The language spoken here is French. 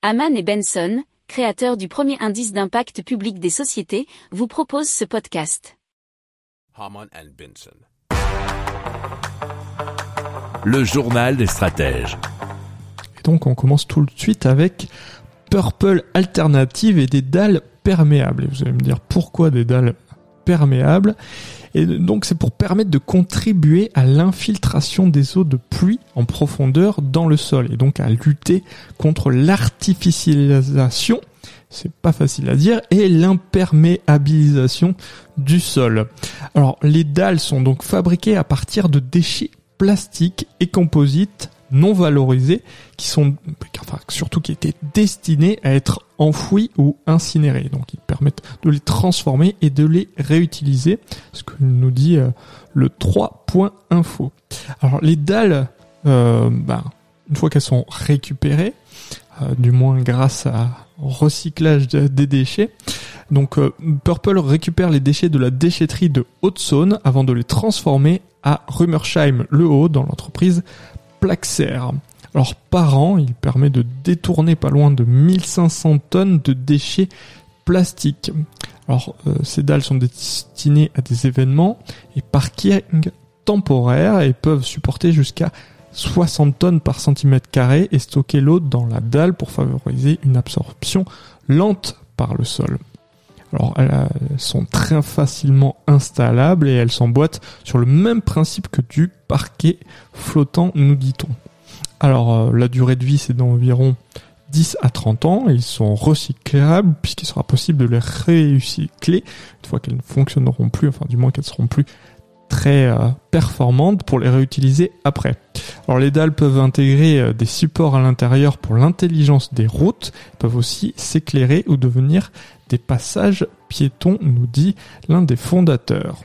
Haman et Benson, créateurs du premier indice d'impact public des sociétés, vous proposent ce podcast. Haman and Benson. Le journal des stratèges. Et donc on commence tout de suite avec Purple Alternative et des dalles perméables. Et vous allez me dire pourquoi des dalles Et donc c'est pour permettre de contribuer à l'infiltration des eaux de pluie en profondeur dans le sol et donc à lutter contre l'artificialisation c'est pas facile à dire, et l'imperméabilisation du sol. Alors les dalles sont donc fabriquées à partir de déchets plastiques et composites non valorisés qui sont enfin surtout qui étaient destinés à être enfouis ou incinérés. Donc ils permettent de les transformer et de les réutiliser, ce que nous dit euh, le 3.info. Alors les dalles euh, ben, une fois qu'elles sont récupérées, euh, du moins grâce à recyclage des déchets. Donc Purple récupère les déchets de la déchetterie de Haute-Saône avant de les transformer à Rummersheim le Haut dans l'entreprise Plaxer. Alors par an, il permet de détourner pas loin de 1500 tonnes de déchets plastiques. Alors euh, ces dalles sont destinées à des événements et parking temporaires et peuvent supporter jusqu'à 60 tonnes par centimètre carré et stocker l'eau dans la dalle pour favoriser une absorption lente par le sol. Alors elles sont très facilement installables et elles s'emboîtent sur le même principe que du parquet flottant, nous dit-on. Alors euh, la durée de vie c'est d'environ 10 à 30 ans, ils sont recyclables puisqu'il sera possible de les recycler une fois qu'elles ne fonctionneront plus, enfin du moins qu'elles seront plus très euh, performantes pour les réutiliser après. Alors les dalles peuvent intégrer euh, des supports à l'intérieur pour l'intelligence des routes, peuvent aussi s'éclairer ou devenir des passages piétons, nous dit l'un des fondateurs.